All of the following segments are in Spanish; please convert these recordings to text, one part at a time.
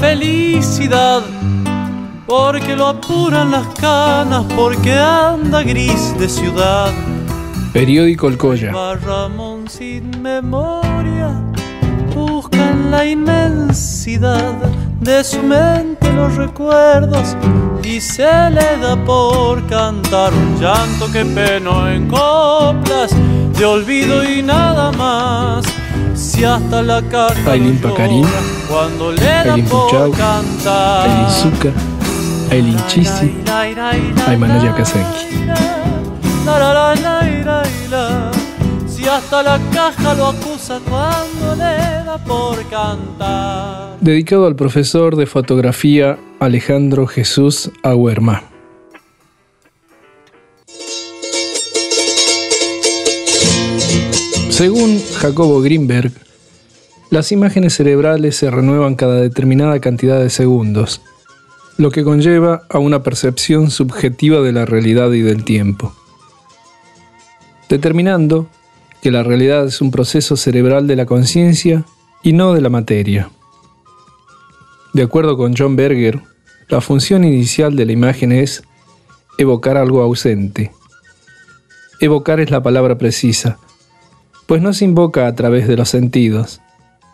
felicidad, porque lo apuran las canas, porque anda gris de ciudad. Periódico El Colla. Ramón sin memoria busca en la inmensidad de su mente los recuerdos y se le da por cantar un llanto que peno en coplas de olvido y nada más. Si hasta la carta Ailín Pacarín, por Puchau, cantar. Ailín Zucca, Ailín Chisi, Aymanaya Kasenki. La, la, la, la, la, la. Si hasta la caja lo acusa cuando le da por cantar. Dedicado al profesor de fotografía Alejandro Jesús Aguerma. Según Jacobo Greenberg, las imágenes cerebrales se renuevan cada determinada cantidad de segundos, lo que conlleva a una percepción subjetiva de la realidad y del tiempo, determinando que la realidad es un proceso cerebral de la conciencia y no de la materia. De acuerdo con John Berger, la función inicial de la imagen es evocar algo ausente. Evocar es la palabra precisa, pues no se invoca a través de los sentidos,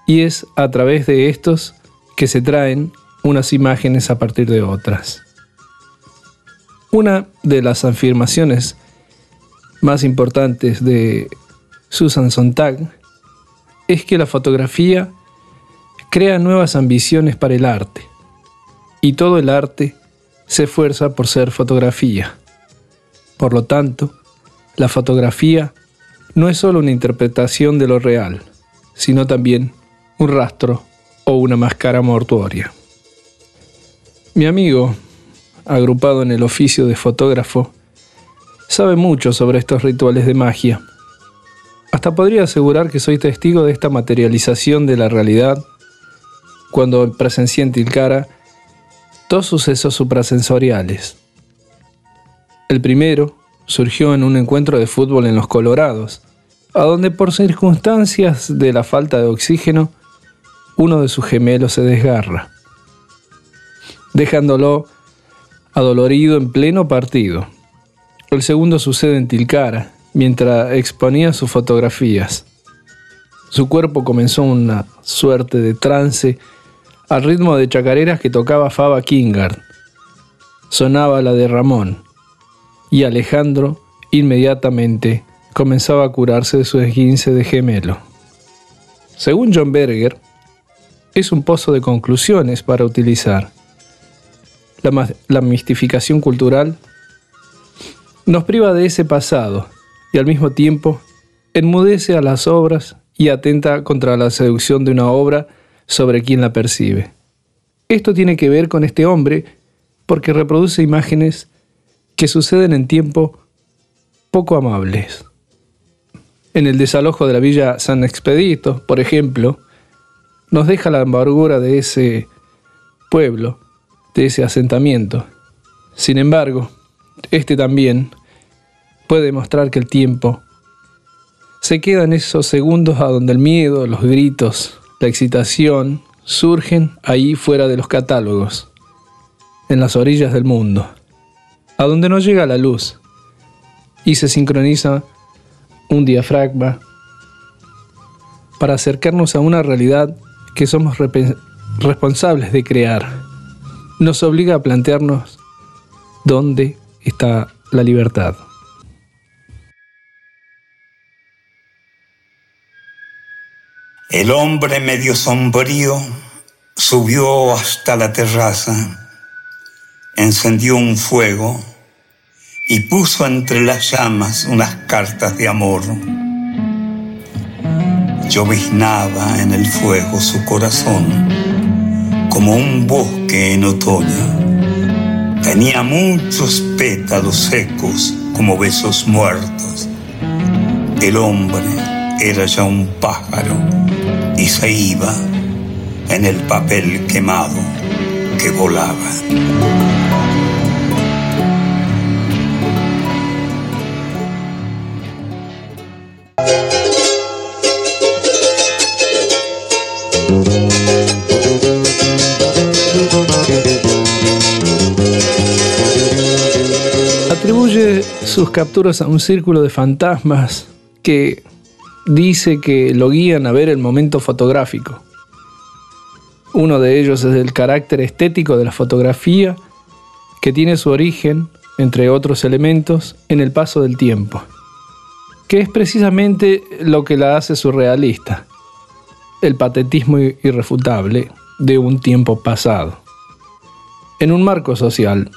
y es a través de estos que se traen unas imágenes a partir de otras. Una de las afirmaciones más importantes de Susan Sontag es que la fotografía crea nuevas ambiciones para el arte, y todo el arte se esfuerza por ser fotografía. Por lo tanto, la fotografía no es solo una interpretación de lo real, sino también un rastro o una máscara mortuoria. Mi amigo, agrupado en el oficio de fotógrafo, sabe mucho sobre estos rituales de magia. Hasta podría asegurar que soy testigo de esta materialización de la realidad cuando presencié en Tilcara dos sucesos suprasensoriales. El primero surgió en un encuentro de fútbol en los Colorados, a donde por circunstancias de la falta de oxígeno, uno de sus gemelos se desgarra, dejándolo adolorido en pleno partido. El segundo sucede en Tilcara, mientras exponía sus fotografías. Su cuerpo comenzó una suerte de trance al ritmo de chacareras que tocaba Faba Kingard. Sonaba la de Ramón, y Alejandro inmediatamente comenzaba a curarse de su esguince de gemelo. Según John Berger, es un pozo de conclusiones para utilizar. La, mistificación cultural nos priva de ese pasado y al mismo tiempo enmudece a las obras y atenta contra la seducción de una obra sobre quien la percibe. Esto tiene que ver con este hombre porque reproduce imágenes que suceden en tiempo poco amables. En el desalojo de la villa San Expedito, por ejemplo, nos deja la amargura de ese pueblo, de ese asentamiento. Sin embargo, este también puede mostrar que el tiempo se queda en esos segundos a donde el miedo, los gritos, la excitación surgen ahí fuera de los catálogos, en las orillas del mundo, a donde no llega la luz y se sincroniza un diafragma para acercarnos a una realidad que somos responsables de crear. Nos obliga a plantearnos dónde está la libertad. El hombre medio sombrío subió hasta la terraza, encendió un fuego y puso entre las llamas unas cartas de amor. Lloviznaba en el fuego su corazón como un bosque en otoño. Tenía muchos pétalos secos como besos muertos. El hombre era ya un pájaro y se iba en el papel quemado que volaba. Sus capturas a un círculo de fantasmas que dice que lo guían a ver el momento fotográfico. Uno de ellos es el carácter estético de la fotografía, que tiene su origen, entre otros elementos, en el paso del tiempo, que es precisamente lo que la hace surrealista, el patetismo irrefutable de un tiempo pasado. En un marco social,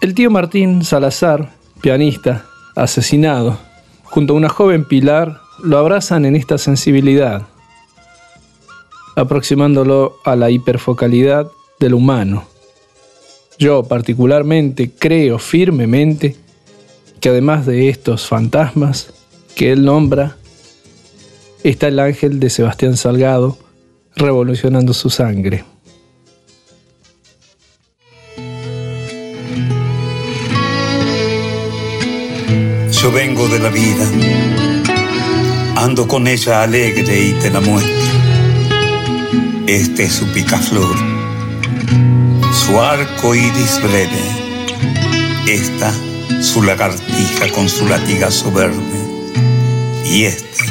el tío Martín Salazar, pianista, asesinado, junto a una joven Pilar, lo abrazan en esta sensibilidad, aproximándolo a la hiperfocalidad del humano. Yo particularmente creo firmemente que además de estos fantasmas que él nombra, está el ángel de Sebastián Salgado revolucionando su sangre. Yo vengo de la vida, ando con ella alegre y te la muestro. Este es su picaflor, su arco iris breve, esta su lagartija con su latigazo verde, y este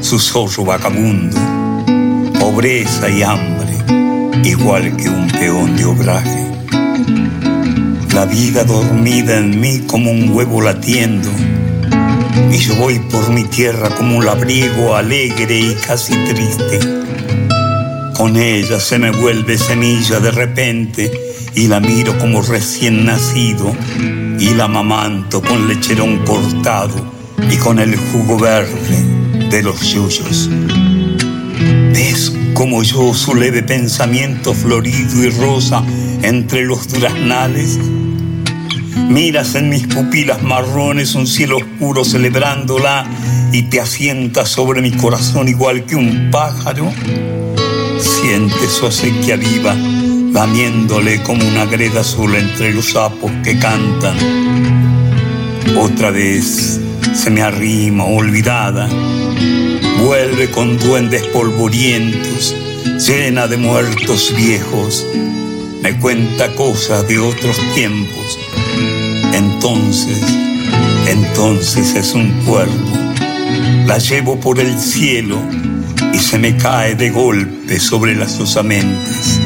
su zorro vagabundo, pobreza y hambre, igual que un peón de obraje. La vida dormida en mí como un huevo latiendo, y yo voy por mi tierra como un labriego alegre y casi triste. Con ella se me vuelve semilla de repente y la miro como recién nacido y la mamanto con lecherón cortado y con el jugo verde de los yuyos. ¿Ves como yo su leve pensamiento florido y rosa entre los duraznales? Miras en mis pupilas marrones un cielo oscuro celebrándola y te asientas sobre mi corazón igual que un pájaro. Sientes su acequia viva, lamiéndole como una greda azul entre los sapos que cantan. Otra vez se me arrima olvidada, vuelve con duendes polvorientos, llena de muertos viejos, me cuenta cosas de otros tiempos entonces, entonces es un cuerpo. La llevo por el cielo y se me cae de golpe sobre las osamentes.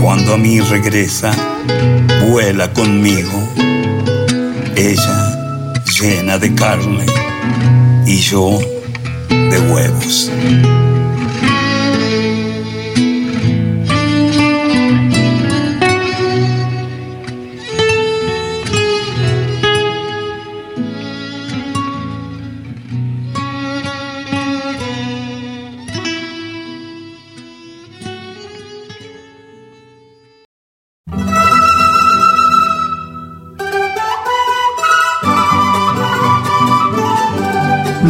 Cuando a mí regresa, vuela conmigo. Ella llena de carne y yo de huevos.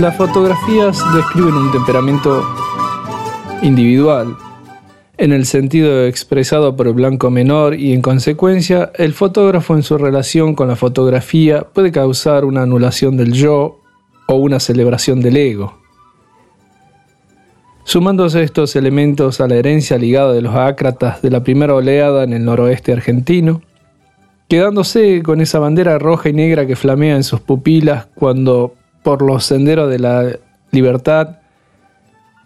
Las fotografías describen un temperamento individual, en el sentido expresado por el blanco menor y en consecuencia el fotógrafo en su relación con la fotografía puede causar una anulación del yo o una celebración del ego. Sumándose estos elementos a la herencia ligada de los ácratas de la primera oleada en el noroeste argentino, quedándose con esa bandera roja y negra que flamea en sus pupilas cuando por los senderos de la libertad,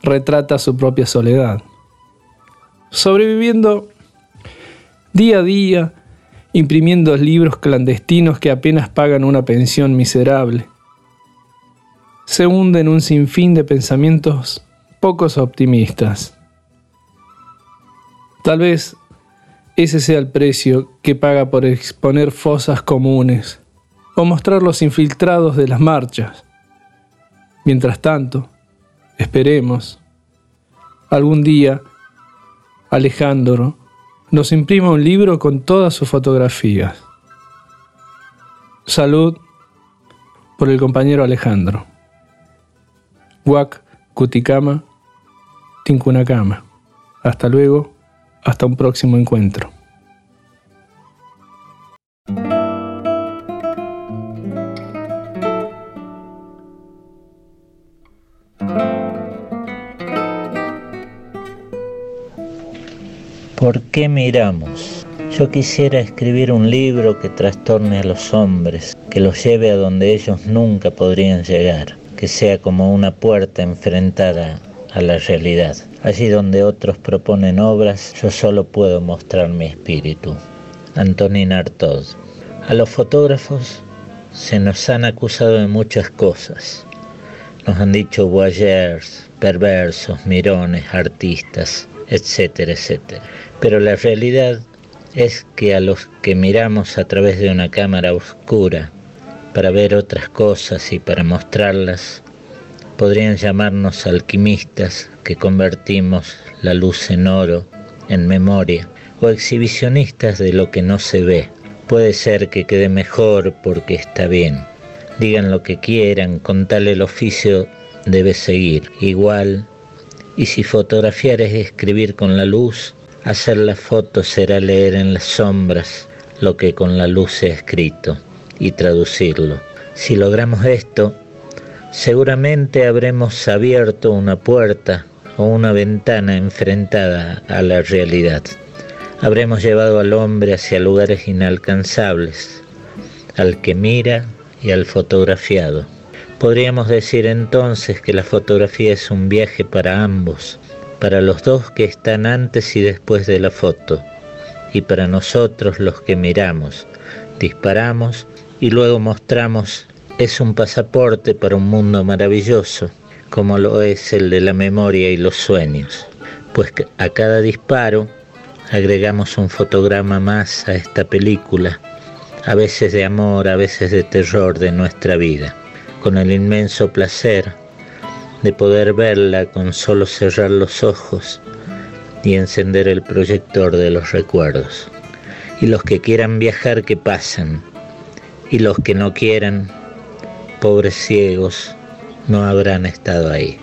retrata su propia soledad. Sobreviviendo día a día, imprimiendo libros clandestinos que apenas pagan una pensión miserable. Se hunde en un sinfín de pensamientos pocos optimistas. Tal vez ese sea el precio que paga por exponer fosas comunes o mostrar los infiltrados de las marchas Mientras tanto, esperemos, algún día Alejandro nos imprima un libro con todas sus fotografías. Salud por el compañero Alejandro. Huac, Cuticama, Tincunacama. Hasta luego, hasta un próximo encuentro. ¿Por qué miramos? Yo quisiera escribir un libro que trastorne a los hombres, que los lleve a donde ellos nunca podrían llegar, que sea como una puerta enfrentada a la realidad. Allí donde otros proponen obras, yo solo puedo mostrar mi espíritu. Antonin Artaud. A los fotógrafos se nos han acusado de muchas cosas. Nos han dicho voyeurs, perversos, mirones, artistas, etcétera, etcétera. Pero la realidad es que a los que miramos a través de una cámara oscura para ver otras cosas y para mostrarlas, podrían llamarnos alquimistas que convertimos la luz en oro, en memoria, o exhibicionistas de lo que no se ve. Puede ser que quede mejor porque está bien. Digan lo que quieran, con tal el oficio debe seguir. Igual, y si fotografiar es escribir con la luz, hacer la foto será leer en las sombras lo que con la luz se ha escrito y traducirlo. Si logramos esto, seguramente habremos abierto una puerta o una ventana enfrentada a la realidad. Habremos llevado al hombre hacia lugares inalcanzables, al que mira y al fotografiado. Podríamos decir entonces que la fotografía es un viaje para ambos, para los dos que están antes y después de la foto, y para nosotros los que miramos, disparamos y luego mostramos es un pasaporte para un mundo maravilloso, como lo es el de la memoria y los sueños, pues a cada disparo agregamos un fotograma más a esta película, a veces de amor, a veces de terror de nuestra vida, con el inmenso placer de poder verla con solo cerrar los ojos y encender el proyector de los recuerdos. Y los que quieran viajar que pasen, y los que no quieran pobres ciegos, no habrán estado ahí.